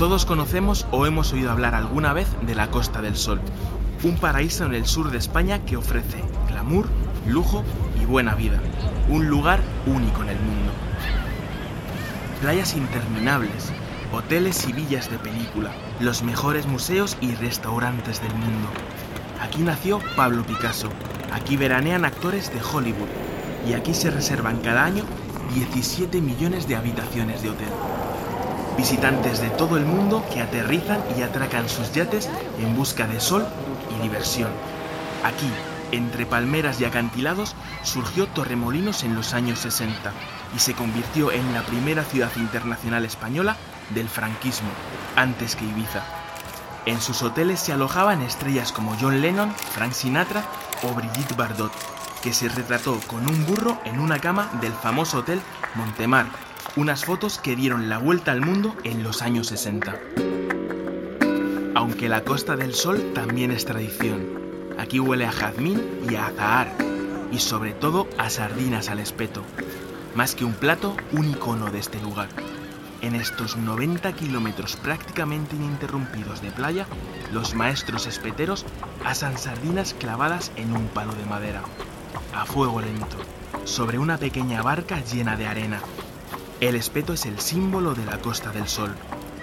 Todos conocemos o hemos oído hablar alguna vez de la Costa del Sol, un paraíso en el sur de España que ofrece glamour, lujo y buena vida, un lugar único en el mundo. Playas interminables, hoteles y villas de película, los mejores museos y restaurantes del mundo. Aquí nació Pablo Picasso, aquí veranean actores de Hollywood y aquí se reservan cada año 17 millones de habitaciones de hotel. Visitantes de todo el mundo que aterrizan y atracan sus yates en busca de sol y diversión. Aquí, entre palmeras y acantilados, surgió Torremolinos en los años 60 y se convirtió en la primera ciudad internacional española del franquismo, antes que Ibiza. En sus hoteles se alojaban estrellas como John Lennon, Frank Sinatra o Brigitte Bardot, que se retrató con un burro en una cama del famoso hotel Montemar, unas fotos que dieron la vuelta al mundo en los años 60. Aunque la Costa del Sol también es tradición. Aquí huele a jazmín y a azahar, y sobre todo a sardinas al espeto. Más que un plato, un icono de este lugar. En estos 90 kilómetros prácticamente ininterrumpidos de playa, los maestros espeteros asan sardinas clavadas en un palo de madera, a fuego lento, sobre una pequeña barca llena de arena. El espeto es el símbolo de la Costa del Sol.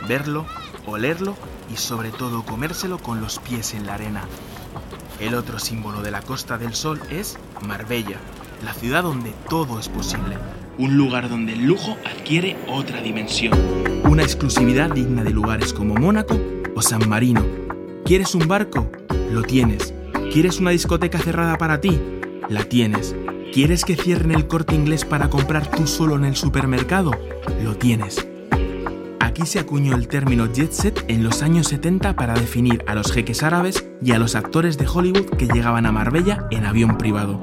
Verlo, olerlo y sobre todo comérselo con los pies en la arena. El otro símbolo de la Costa del Sol es Marbella, la ciudad donde todo es posible. Un lugar donde el lujo adquiere otra dimensión. Una exclusividad digna de lugares como Mónaco o San Marino. ¿Quieres un barco? Lo tienes. ¿Quieres una discoteca cerrada para ti? La tienes. ¿Quieres que cierren el corte inglés para comprar tú solo en el supermercado? Lo tienes. Aquí se acuñó el término jet set en los años 70 para definir a los jeques árabes y a los actores de Hollywood que llegaban a Marbella en avión privado.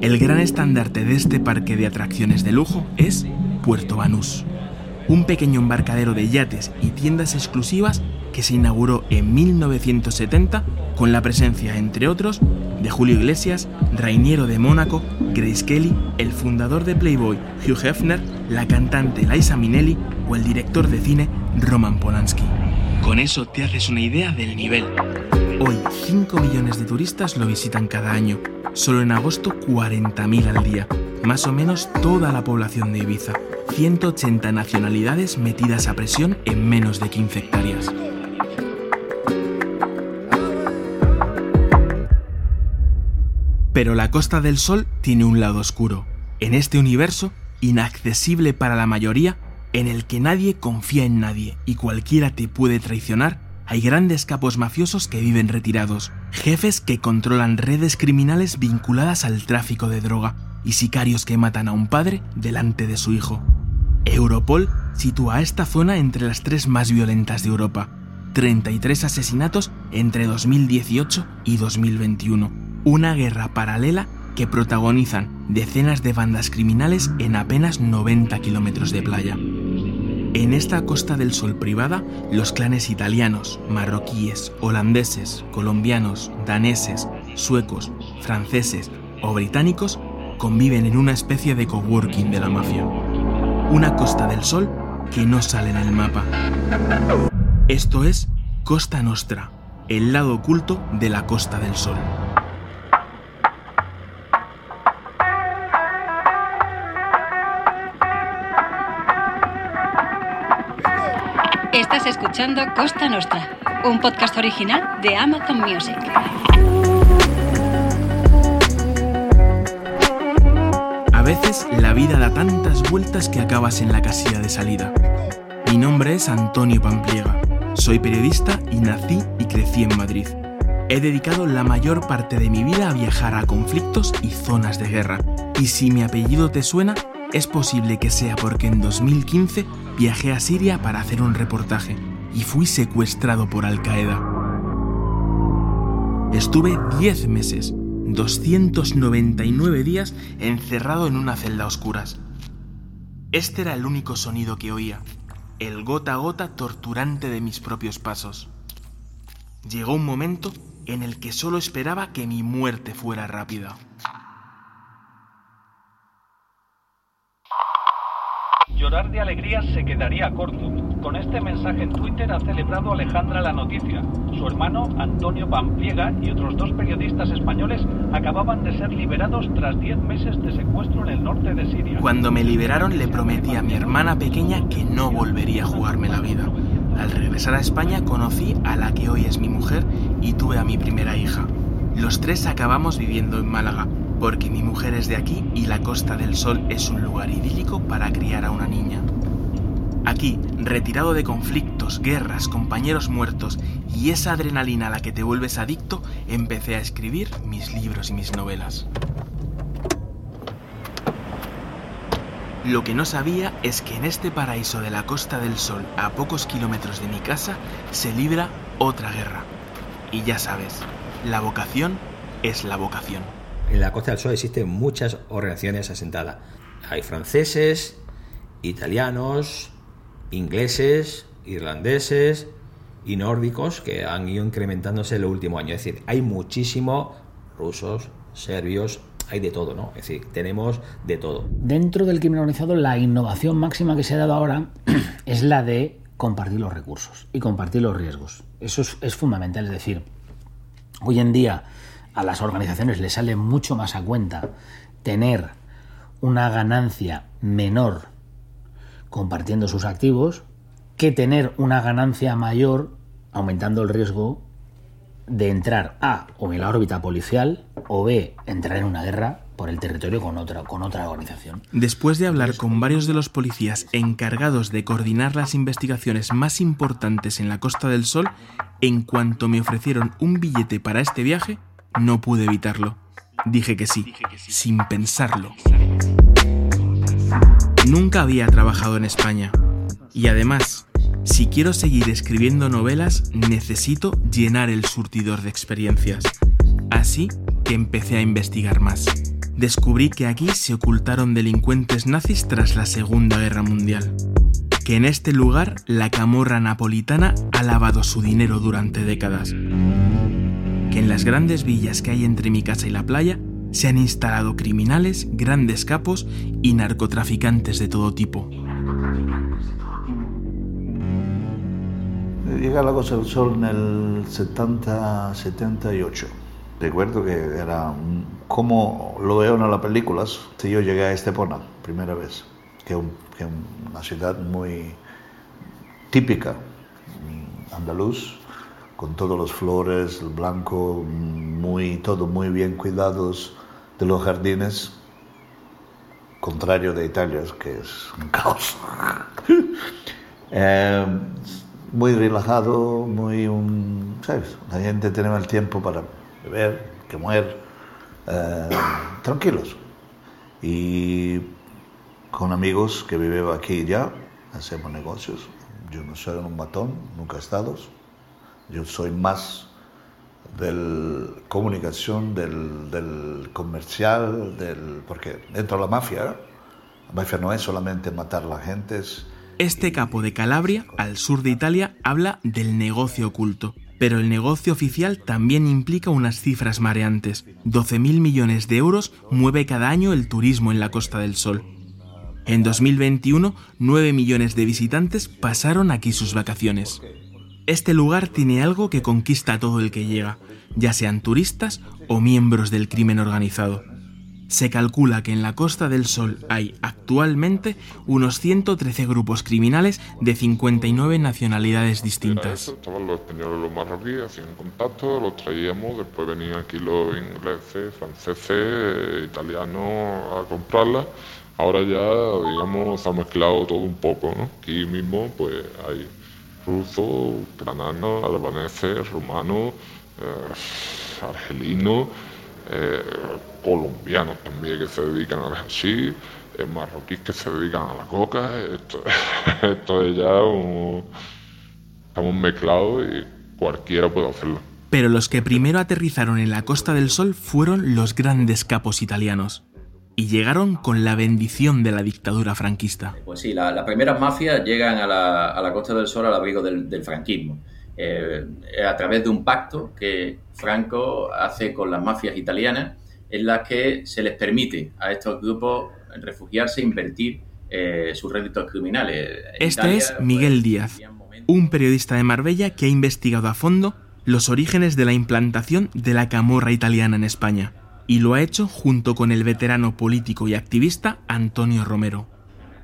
El gran estandarte de este parque de atracciones de lujo es Puerto Banús, un pequeño embarcadero de yates y tiendas exclusivas que se inauguró en 1970 con la presencia, entre otros, de Julio Iglesias, Rainiero de Mónaco, Grace Kelly, el fundador de Playboy, Hugh Hefner, la cantante Liza Minnelli o el director de cine Roman Polanski. Con eso te haces una idea del nivel. Hoy 5 millones de turistas lo visitan cada año. Solo en agosto 40.000 al día. Más o menos toda la población de Ibiza. 180 nacionalidades metidas a presión en menos de 15 hectáreas. Pero la Costa del Sol tiene un lado oscuro. En este universo, inaccesible para la mayoría, en el que nadie confía en nadie y cualquiera te puede traicionar, hay grandes capos mafiosos que viven retirados, jefes que controlan redes criminales vinculadas al tráfico de droga y sicarios que matan a un padre delante de su hijo. Europol sitúa a esta zona entre las tres más violentas de Europa. 33 asesinatos entre 2018 y 2021. Una guerra paralela que protagonizan decenas de bandas criminales en apenas 90 kilómetros de playa. En esta Costa del Sol privada, los clanes italianos, marroquíes, holandeses, colombianos, daneses, suecos, franceses o británicos conviven en una especie de coworking de la mafia. Una Costa del Sol que no sale en el mapa. Esto es Costa Nostra, el lado oculto de la Costa del Sol. Escuchando Costa Nostra, un podcast original de Amazon Music. A veces la vida da tantas vueltas que acabas en la casilla de salida. Mi nombre es Antonio Pampliega. Soy periodista y nací y crecí en Madrid. He dedicado la mayor parte de mi vida a viajar a conflictos y zonas de guerra. Y si mi apellido te suena, es posible que sea porque en 2015 viajé a Siria para hacer un reportaje y fui secuestrado por Al Qaeda. Estuve 10 meses, 299 días encerrado en una celda a oscuras. Este era el único sonido que oía, el gota a gota torturante de mis propios pasos. llegó un momento en el que solo esperaba que mi muerte fuera rápida. Llorar de alegría se quedaría corto. Con este mensaje en Twitter ha celebrado Alejandra la noticia. Su hermano, Antonio Pampliega, y otros dos periodistas españoles acababan de ser liberados tras 10 meses de secuestro en el norte de Siria. Cuando me liberaron le prometí a mi hermana pequeña que no volvería a jugarme la vida. Al regresar a España conocí a la que hoy es mi mujer y tuve a mi primera hija. Los tres acabamos viviendo en Málaga, porque mi mujer es de aquí y la Costa del Sol es un lugar idílico para criar a una niña. Aquí, retirado de conflictos, guerras, compañeros muertos y esa adrenalina a la que te vuelves adicto, empecé a escribir mis libros y mis novelas. Lo que no sabía es que en este paraíso de la Costa del Sol, a pocos kilómetros de mi casa, se libra otra guerra. Y ya sabes, la vocación es la vocación. En la Costa del Sol existen muchas organizaciones asentadas. Hay franceses, italianos, ingleses, irlandeses y nórdicos que han ido incrementándose en los últimos años. Es decir, hay muchísimos rusos, serbios, hay de todo, ¿no? Es decir, tenemos de todo. Dentro del crimen organizado, la innovación máxima que se ha dado ahora es la de compartir los recursos y compartir los riesgos. Eso es, es fundamental, es decir, hoy en día a las organizaciones les sale mucho más a cuenta tener una ganancia menor compartiendo sus activos que tener una ganancia mayor aumentando el riesgo de entrar A o en la órbita policial o B entrar en una guerra por el territorio con otra, con otra organización. Después de hablar con varios de los policías encargados de coordinar las investigaciones más importantes en la Costa del Sol, en cuanto me ofrecieron un billete para este viaje, no pude evitarlo. Dije que sí, sin pensarlo. Nunca había trabajado en España. Y además, si quiero seguir escribiendo novelas, necesito llenar el surtidor de experiencias. Así que empecé a investigar más. Descubrí que aquí se ocultaron delincuentes nazis tras la Segunda Guerra Mundial. Que en este lugar la camorra napolitana ha lavado su dinero durante décadas. Que en las grandes villas que hay entre mi casa y la playa se han instalado criminales, grandes capos y narcotraficantes de todo tipo. Llegué a la Costa del Sol en el 70-78. Recuerdo que era como lo veo en las películas. Yo llegué a Estepona, primera vez, que es una ciudad muy típica, andaluz, con todos los flores, el blanco, muy, todo muy bien cuidados de los jardines, contrario de Italia, que es un caos. Eh, muy relajado, muy un, ¿sabes? La gente tenía el tiempo para beber, comer, eh, tranquilos. Y con amigos que viven aquí ya, hacemos negocios. Yo no soy un matón, nunca he estado. Yo soy más del comunicación, del, comercial, del, porque dentro de la mafia, la mafia no es solamente matar a la gente, es Este capo de Calabria, al sur de Italia, habla del negocio oculto. Pero el negocio oficial también implica unas cifras mareantes. 12.000 millones de euros mueve cada año el turismo en la Costa del Sol. En 2021, 9 millones de visitantes pasaron aquí sus vacaciones. Este lugar tiene algo que conquista a todo el que llega, ya sean turistas o miembros del crimen organizado. Se calcula que en la Costa del Sol hay actualmente unos 113 grupos criminales de 59 nacionalidades distintas. eso, estaban los españoles los marroquíes, hacían contacto, los traíamos, después venían aquí los ingleses, franceses, italianos a comprarlas. Ahora ya, digamos, se ha mezclado todo un poco, ¿no? Aquí mismo, pues hay rusos, ucranianos, albaneses, rumanos, eh, argelinos, eh, colombianos también que se dedican al hashish, eh, marroquíes que se dedican a la coca. Esto, esto es ya. Estamos mezclados y cualquiera puede hacerlo. Pero los que primero aterrizaron en la Costa del Sol fueron los grandes capos italianos. Y llegaron con la bendición de la dictadura franquista. Pues sí, la- las primeras mafias llegan a la, a la Costa del Sol al abrigo del, del franquismo. eh, a través de un pacto que Franco hace con las mafias italianas, en las que se les permite a estos grupos refugiarse e invertir eh, sus réditos criminales. este es Miguel Díaz, un periodista de Marbella que ha investigado a fondo los orígenes de la implantación de la camorra italiana en España, y lo ha hecho junto con el veterano político y activista Antonio Romero.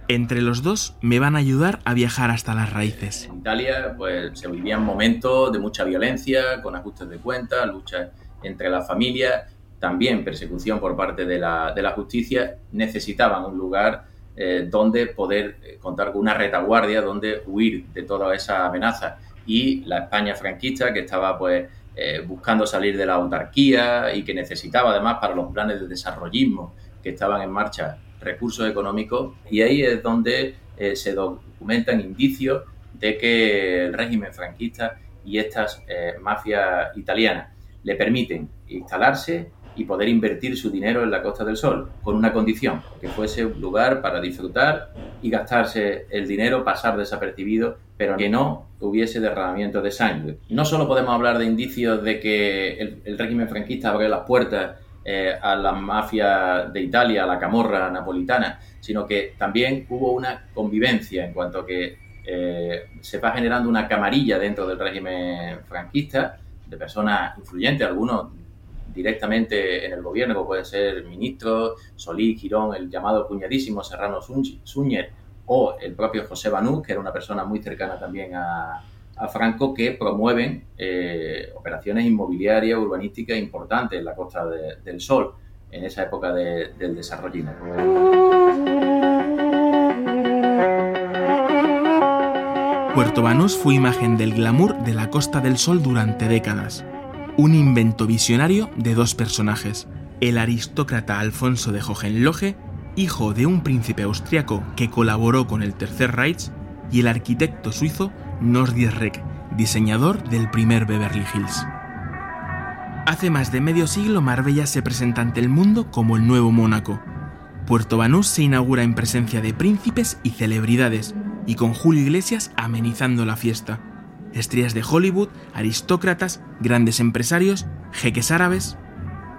Entre los dos me van a ayudar a viajar hasta las raíces. En Italia pues, se vivían momentos de mucha violencia, con ajustes de cuentas, luchas entre las familias, también persecución por parte de la, de la justicia. Necesitaban un lugar eh, donde poder eh, contar con una retaguardia, donde huir de toda esa amenaza y la España franquista que estaba pues eh, buscando salir de la autarquía y que necesitaba además para los planes de desarrollismo que estaban en marcha recursos económicos. Y ahí es donde eh, se documentan indicios de que el régimen franquista y estas eh, mafias italianas le permiten instalarse y poder invertir su dinero en la Costa del Sol, con una condición, que fuese un lugar para disfrutar y gastarse el dinero, pasar desapercibido, pero que no hubiese derramamiento de sangre. No solo podemos hablar de indicios de que el, régimen franquista abrió las puertas eh, a la mafia de Italia, a la camorra napolitana, sino que también hubo una convivencia en cuanto a que eh, se va generando una camarilla dentro del régimen franquista de personas influyentes, algunos directamente en el gobierno, como puede ser ministro, Solís, Girón, el llamado cuñadísimo Serrano Súñer o el propio José Banú, que era una persona muy cercana también a, Franco, que promueven eh, operaciones inmobiliarias, urbanísticas importantes en la Costa del Sol, en esa época del desarrollo. Puerto Banús fue imagen del glamour de la Costa del Sol durante décadas un invento visionario de dos personajes, el aristócrata Alfonso de Hohenlohe, hijo de un príncipe austriaco que colaboró con el Tercer Reich, y el arquitecto suizo Nordier Reck, diseñador del primer Beverly Hills. Hace más de medio siglo Marbella se presenta ante el mundo como el nuevo Mónaco. Puerto Banús se inaugura en presencia de príncipes y celebridades, y con Julio Iglesias amenizando la fiesta estrellas de Hollywood, aristócratas, grandes empresarios, jeques árabes,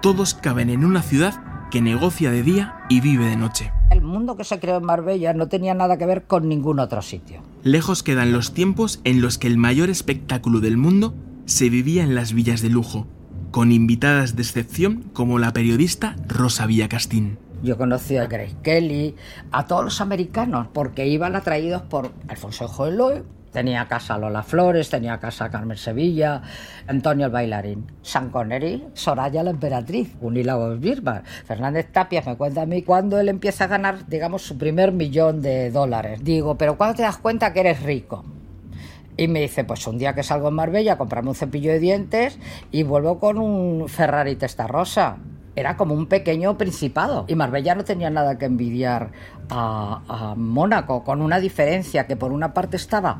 todos caben en una ciudad que negocia de día y vive de noche. El mundo que se creó en Marbella no tenía nada que ver con ningún otro sitio. Lejos quedan los tiempos en los que el mayor espectáculo del mundo se vivía en las villas de lujo, con invitadas de excepción como la periodista Rosa Villacastín. Yo conocí a Grace Kelly, a todos los americanos, porque iban atraídos por Alfonso Joeloy, Tenía casa Lola Flores, tenía casa Carmen Sevilla, Antonio el bailarín, San Connery, Soraya la emperatriz, Unilago Birbar. Fernández Tapia me cuenta a mí cuando él empieza a ganar, digamos, su primer millón de dólares. Digo, pero ¿cuándo te das cuenta que eres rico? Y me dice, pues un día que salgo en Marbella, comprarme un cepillo de dientes y vuelvo con un Ferrari Testarossa era como un pequeño principado. Y Marbella no tenía nada que envidiar a, Mónaco, con una diferencia que por una parte estaba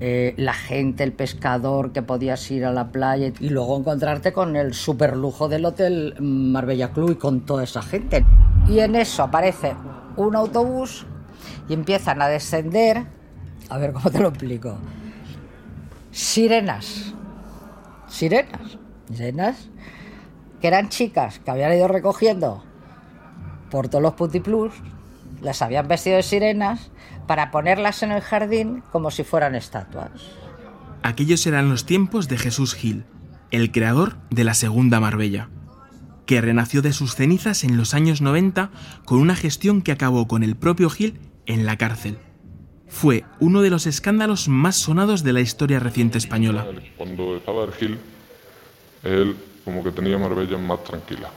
eh, la gente, el pescador, que podías ir a la playa y luego encontrarte con el superlujo del hotel Marbella Club y con toda esa gente. Y en eso aparece un autobús y empiezan a descender, a ver cómo te lo explico, sirenas, sirenas, sirenas que eran chicas que habían ido recogiendo por todos los putiplus, las habían vestido de sirenas para ponerlas en el jardín como si fueran estatuas. Aquellos eran los tiempos de Jesús Gil, el creador de la Segunda Marbella, que renació de sus cenizas en los años 90 con una gestión que acabó con el propio Gil en la cárcel. Fue uno de los escándalos más sonados de la historia reciente española. Cuando estaba Gil, él como que tenía Marbella más tranquila.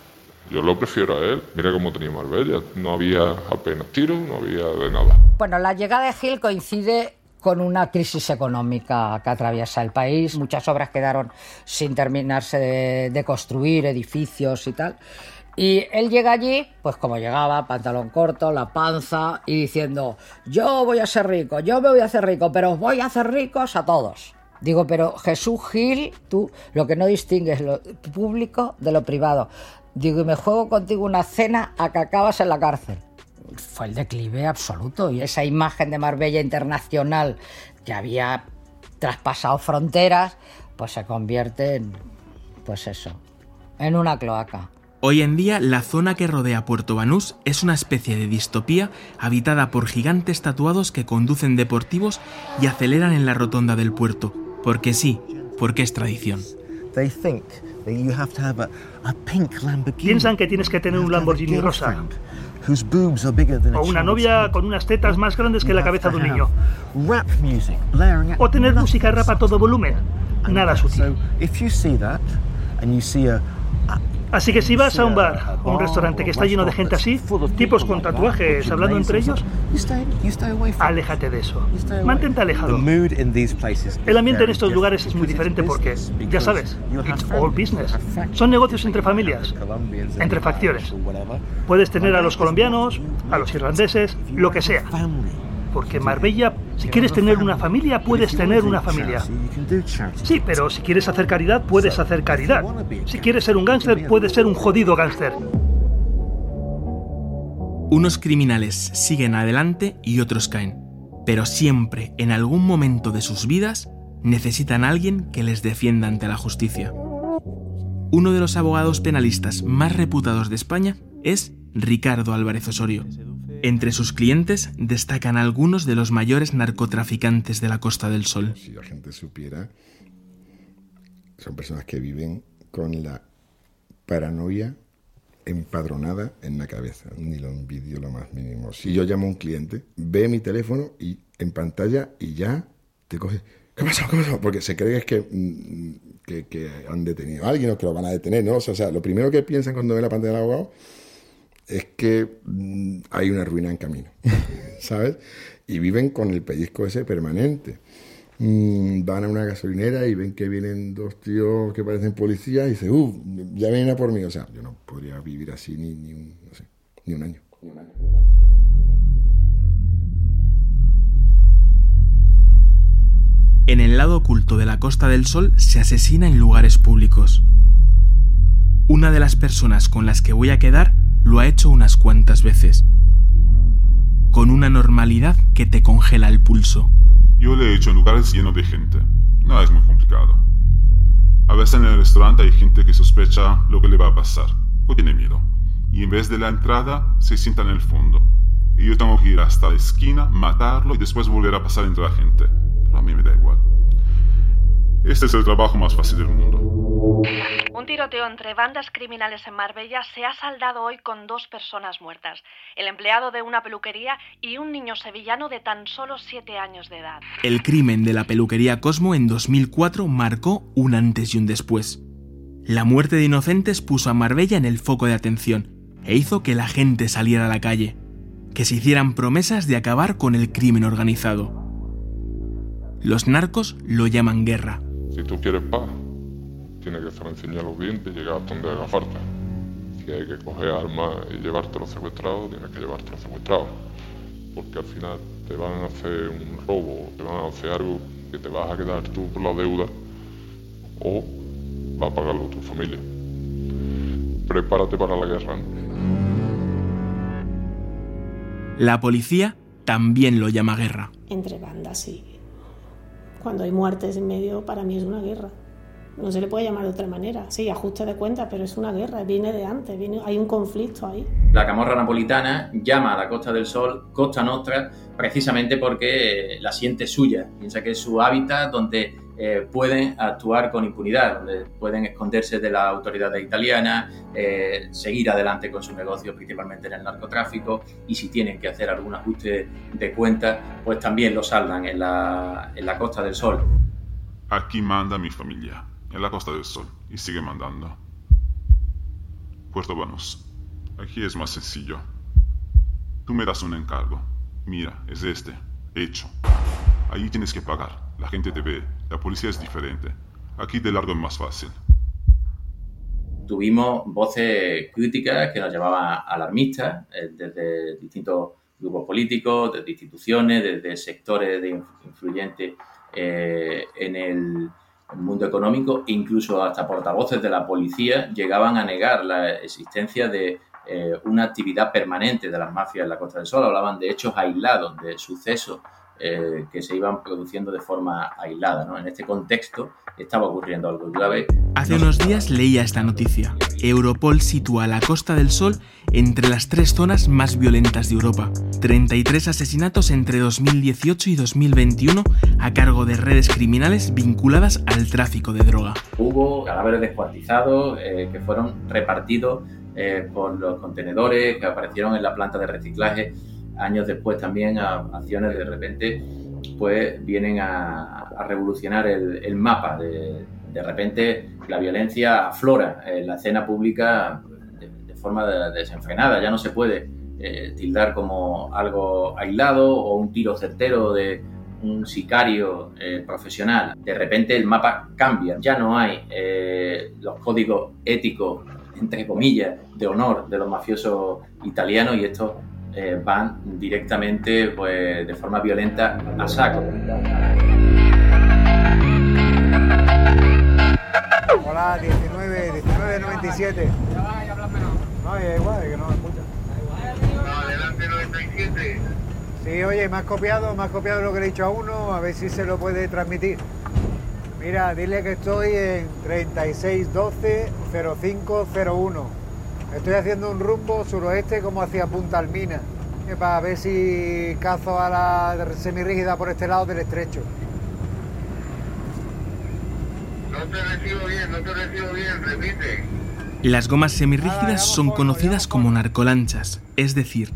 Yo lo prefiero a él. Mira cómo tenía Marbella. No había apenas tiros, no había de nada. Bueno, la llegada de Gil coincide con una crisis económica que atraviesa el país. Muchas obras quedaron sin terminarse de, construir, edificios y tal. Y él llega allí, pues como llegaba, pantalón corto, la panza, y diciendo, yo voy a ser rico, yo me voy a hacer rico, pero os voy a hacer ricos a todos. Digo, pero Jesús Gil, tú lo que no distingues lo público de lo privado. Digo, y me juego contigo una cena a que acabas en la cárcel. Fue el declive absoluto y esa imagen de Marbella internacional que había traspasado fronteras, pues se convierte en, pues eso, en una cloaca. Hoy en día, la zona que rodea Puerto Banús es una especie de distopía habitada por gigantes tatuados que conducen deportivos y aceleran en la rotonda del puerto. Porque sí, porque es tradición. Piensan que tienes que tener un Lamborghini rosa. O una novia con unas tetas más grandes que la cabeza de un niño. O tener música rap a todo volumen. Nada sutil. Así que si vas a un bar o un restaurante que está lleno de gente así, tipos con tatuajes hablando entre ellos, aléjate de eso. Mantente alejado. El ambiente en estos lugares es muy diferente porque, ya sabes, it's all business. Son negocios entre familias, entre facciones. Puedes tener a los colombianos, a los irlandeses, lo que sea. Porque Marbella, si quieres tener una familia, puedes tener una familia. Sí, pero si quieres hacer caridad, puedes hacer caridad. Si quieres ser un gángster, puedes ser un jodido gángster. Unos criminales siguen adelante y otros caen. Pero siempre, en algún momento de sus vidas, necesitan a alguien que les defienda ante la justicia. Uno de los abogados penalistas más reputados de España es Ricardo Álvarez Osorio. Entre sus clientes destacan algunos de los mayores narcotraficantes de la Costa del Sol. Si la gente supiera, son personas que viven con la paranoia empadronada en la cabeza. Ni lo envidio lo más mínimo. Si yo llamo a un cliente, ve mi teléfono y en pantalla y ya te coge. ¿Qué pasa? ¿Qué pasa? Porque se cree que es mm, que, que, han detenido a alguien o que lo van a detener, ¿no? O sea, o sea, lo primero que piensan cuando ven la pantalla del abogado es que mm, hay una ruina en camino, ¿sabes? Y viven con el pellizco ese permanente. Mm, van a una gasolinera y ven que vienen dos tíos que parecen policías y dicen, uff, ya vienen a por mí. O sea, yo no podría vivir así ni, ni, un, no sé, ni un año. Ni un año. En el lado oculto de la Costa del Sol se asesina en lugares públicos. Una de las personas con las que voy a quedar lo ha hecho unas cuantas veces, con una normalidad que te congela el pulso. Yo lo he hecho en lugares llenos de gente. No es muy complicado. A veces en el restaurante hay gente que sospecha lo que le va a pasar, o tiene miedo, y en vez de la entrada se sienta en el fondo. Y yo tengo que ir hasta la esquina, matarlo y después volver a pasar entre la gente. Pero a mí me da igual. Este es el trabajo más fácil del mundo. Un tiroteo entre bandas criminales en Marbella se ha saldado hoy con dos personas muertas, el empleado de una peluquería y un niño sevillano de tan solo siete años de edad. El crimen de la peluquería Cosmo en 2004 marcó un antes y un después. La muerte de inocentes puso a Marbella en el foco de atención e hizo que la gente saliera a la calle, que se hicieran promesas de acabar con el crimen organizado. Los narcos lo llaman guerra. Si tú quieres paz, tienes que hacer enseñar los dientes y llegar donde haga falta. Si hay que coger armas y llevártelo secuestrado, tienes que llevártelo secuestrado. Porque al final te van a hacer un robo, te van a hacer algo que te vas a quedar tú por la deuda o va a pagarlo tu familia. Prepárate para la guerra. La policía también lo llama guerra. Entre bandas, sí. Cuando hay muertes en medio, para mí es una guerra. No se le puede llamar de otra manera. Sí, ajuste de cuentas, pero es una guerra, viene de antes, viene, hay un conflicto ahí. La camorra napolitana llama a la Costa del Sol Costa Nostra precisamente porque la siente suya. Piensa que es su hábitat donde eh, pueden actuar con impunidad, donde pueden esconderse de las autoridades italianas, eh, seguir adelante con su negocio, principalmente en el narcotráfico, y si tienen que hacer algún ajuste de cuentas, pues también lo saldan en la, en la Costa del Sol. Aquí manda mi familia, en la Costa del Sol, y sigue mandando. Puerto Banús. Aquí es más sencillo. Tú me das un encargo. Mira, es este. Hecho. Ahí tienes que pagar. La gente te ve. La policía es diferente. Aquí de largo es más fácil. Tuvimos voces críticas que nos llamaban alarmistas eh, desde distintos grupos políticos, desde instituciones, desde sectores de influyentes eh, en el mundo económico, incluso hasta portavoces de la policía llegaban a negar la existencia de eh, una actividad permanente de las mafias en la Costa del Sol. Hablaban de hechos aislados, de sucesos eh, que se iban produciendo de forma aislada. ¿no? En este contexto estaba ocurriendo algo grave. Hace unos días leía esta noticia. Europol sitúa la Costa del Sol entre las tres zonas más violentas de Europa. 33 asesinatos entre 2018 y 2021 a cargo de redes criminales vinculadas al tráfico de droga. Hubo cadáveres descuartizados eh, que fueron repartidos eh, por los contenedores que aparecieron en la planta de reciclaje años después también acciones de repente pues vienen a, revolucionar el, mapa. De, de, repente la violencia aflora en la escena pública de, forma desenfrenada, ya no se puede eh, tildar como algo aislado o un tiro certero de un sicario eh, profesional. De repente el mapa cambia, ya no hay eh, los códigos éticos, entre comillas, de honor de los mafiosos italianos y esto eh, van directamente pues, de forma violenta a saco. Hola, 19, 1997. No, es igual, que no me escucha. Adelante 97. Sí, oye, me has copiado, me has copiado lo que le he dicho a uno, a ver si se lo puede transmitir. Mira, dile que estoy en 3612-0501. Estoy haciendo un rumbo suroeste como hacia Punta Almina, para ver si cazo a la semirrígida por este lado del estrecho. No te recibo bien, no te recibo bien, repite. Las gomas semirrígidas son conocidas como narcolanchas, es decir,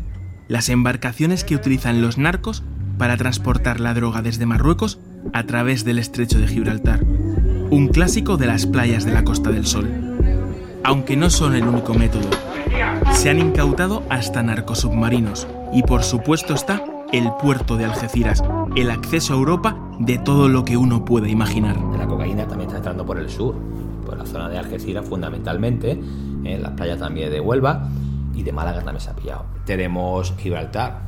las embarcaciones que utilizan los narcos para transportar la droga desde Marruecos a través del estrecho de Gibraltar, un clásico de las playas de la Costa del Sol aunque no son el único método. Se han incautado hasta narcosubmarinos y por supuesto está el puerto de Algeciras, el acceso a Europa de todo lo que uno puede imaginar. La cocaína también está entrando por el sur, por la zona de Algeciras fundamentalmente, en las playas también de Huelva y de Málaga también se ha pillado. Tenemos Gibraltar,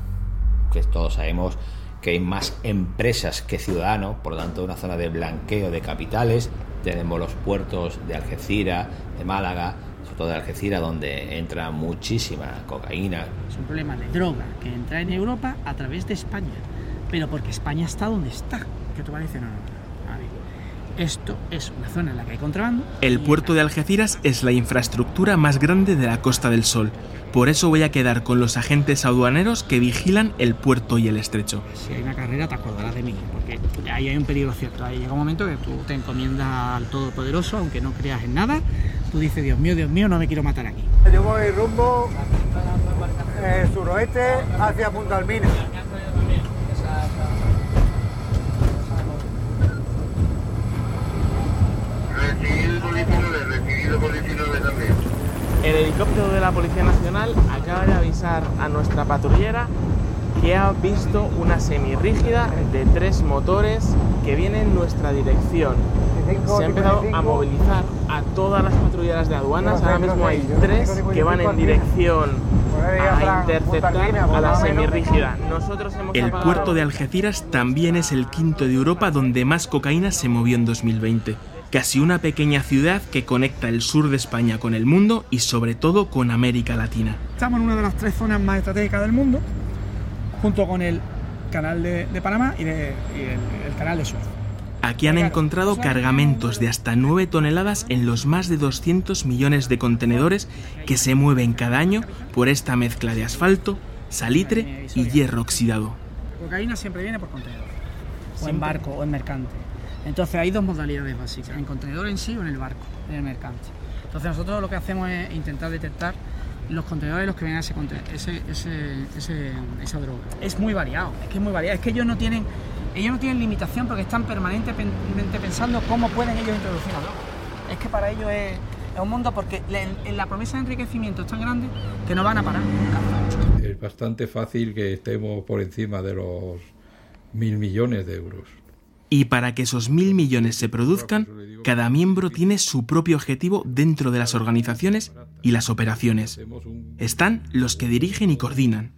que todos sabemos que hay más empresas que ciudadanos, por lo tanto una zona de blanqueo de capitales tenemos los puertos de Algeciras, de Málaga, sobre todo de Algeciras, donde entra muchísima cocaína. Es un problema de droga que entra en Europa a través de España, pero porque España está donde está. ¿Qué te parece? No, no, no. Esto es una zona en la que hay contrabando. El puerto de Algeciras es la infraestructura más grande de la Costa del Sol por eso voy a quedar con los agentes aduaneros que vigilan el puerto y el estrecho. Si hay una carrera te acordarás de mí, porque ahí hay un peligro cierto. Ahí llega un momento que tú te encomiendas al Todopoderoso, aunque no creas en nada. Tú dices, Dios mío, Dios mío, no me quiero matar aquí. Yo voy rumbo eh, suroeste hacia Punta Almina. Recibido por 19, recibido por 19 también. El helicóptero de la Policía Nacional acaba de avisar a nuestra patrullera que ha visto una semirrígida de tres motores que viene en nuestra dirección. Se ha empezado a movilizar a todas las patrulleras de aduanas. Ahora mismo hay tres que van en dirección a interceptar a la semirrígida. Nosotros hemos el puerto de Algeciras también es el quinto de Europa donde más cocaína se movió en 2020 casi una pequeña ciudad que conecta el sur de España con el mundo y sobre todo con América Latina. Estamos en una de las tres zonas más estratégicas del mundo, junto con el canal de, Panamá y, el, canal de Suez. Aquí han encontrado cargamentos de hasta 9 toneladas en los más de 200 millones de contenedores que se mueven cada año por esta mezcla de asfalto, salitre y hierro oxidado. La cocaína siempre viene por contenedor, o en barco o en mercante. Entonces hay dos modalidades básicas, en contenedor en sí o en el barco, en el mercante. Entonces nosotros lo que hacemos es intentar detectar los contenedores los que vienen a ese, ese, ese, esa droga. Es muy variado, es que es muy variado, es que ellos no tienen, ellos no tienen limitación porque están permanentemente pensando cómo pueden ellos introducir la droga. Es que para ellos es, un mundo porque la promesa de enriquecimiento es tan grande que no van a parar nunca. Es bastante fácil que estemos por encima de los mil millones de euros. Y para que esos mil millones se produzcan, cada miembro tiene su propio objetivo dentro de las organizaciones y las operaciones. Están los que dirigen y coordinan,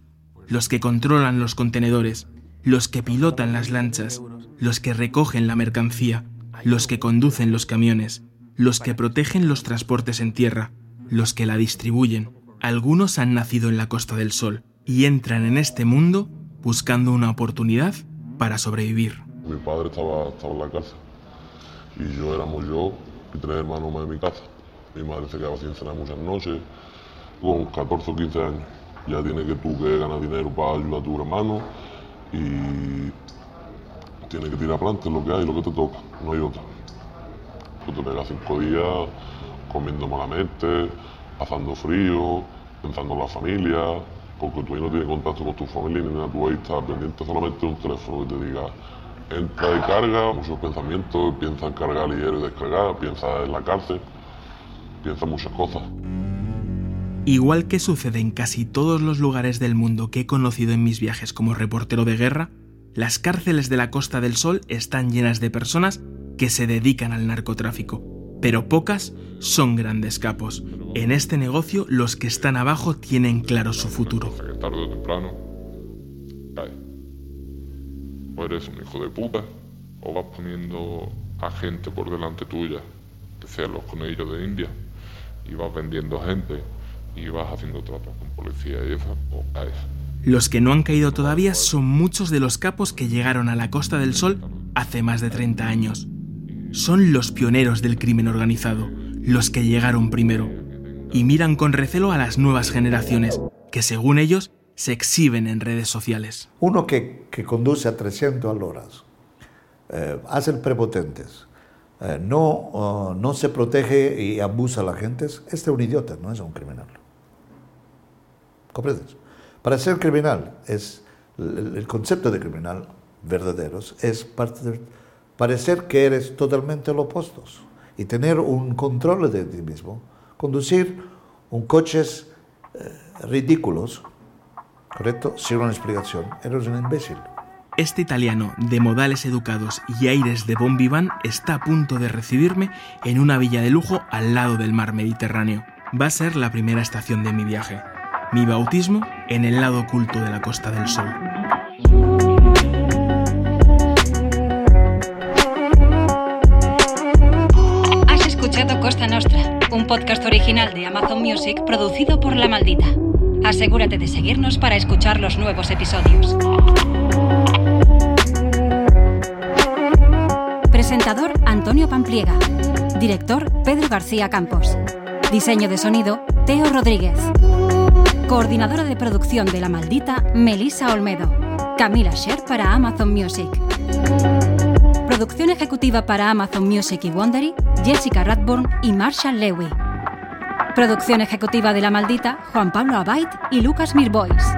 los que controlan los contenedores, los que pilotan las lanchas, los que recogen la mercancía, los que conducen los camiones, los que protegen los transportes en tierra, los que la distribuyen. Algunos han nacido en la Costa del Sol y entran en este mundo buscando una oportunidad para sobrevivir. Mi padre estaba, estaba en la cárcel y yo éramos yo y tres hermanos más en mi casa. Mi madre se quedaba sin cenar muchas noches, con 14 o 15 años. Ya tiene que tú que ganar dinero para ayudar a tu hermano y tiene que tirar adelante lo que hay, lo que te toca, no hay otra. Tú te pegas cinco días comiendo malamente, pasando frío, pensando en la familia, porque tú ahí no tienes contacto con tu familia ni nada, tú ahí estás pendiente solamente de un teléfono que te diga entra y carga, muchos pensamientos, piensa en cargar y descargar, piensa en la cárcel, piensa en muchas cosas. Igual que sucede en casi todos los lugares del mundo que he conocido en mis viajes como reportero de guerra, las cárceles de la Costa del Sol están llenas de personas que se dedican al narcotráfico, pero pocas son grandes capos. En este negocio los que están abajo tienen claro su futuro. Tarde o temprano. O eres un hijo de puta, o vas poniendo a gente por delante tuya, que sean los conejillos de India, y vas vendiendo gente, y vas haciendo tratos con policía y eso, o caes. Los que no han caído todavía son muchos de los capos que llegaron a la Costa del Sol hace más de 30 años. Son los pioneros del crimen organizado, los que llegaron primero, y miran con recelo a las nuevas generaciones, que según ellos se exhiben en redes sociales. Uno que, que conduce a 300 al horas, eh, hace el prepotentes, eh, no, uh, no se protege y abusa a la gente, este es un idiota, no es un criminal. ¿Comprendes? Para ser criminal, es el, el concepto de criminal verdaderos es parte parecer que eres totalmente lo opuesto y tener un control de ti mismo, conducir un coches eh, ridículos, ¿correcto? Sin una explicación, eres un imbécil. Este italiano de modales educados y aires de bon vivant está a punto de recibirme en una villa de lujo al lado del mar Mediterráneo. Va a ser la primera estación de mi viaje. Mi bautismo en el lado oculto de la Costa del Sol. Has escuchado Costa Nostra, un podcast original de Amazon Music producido por La Maldita. Asegúrate de seguirnos para escuchar los nuevos episodios. Presentador Antonio Pampliega. Director Pedro García Campos. Diseño de sonido Teo Rodríguez. Coordinadora de producción de La Maldita Melissa Olmedo. Camila Sher para Amazon Music. Producción ejecutiva para Amazon Music y Wondery, Jessica Radburn y Marshall Lewy. Producción ejecutiva de La Maldita, Juan Pablo Abait y Lucas Mirbois.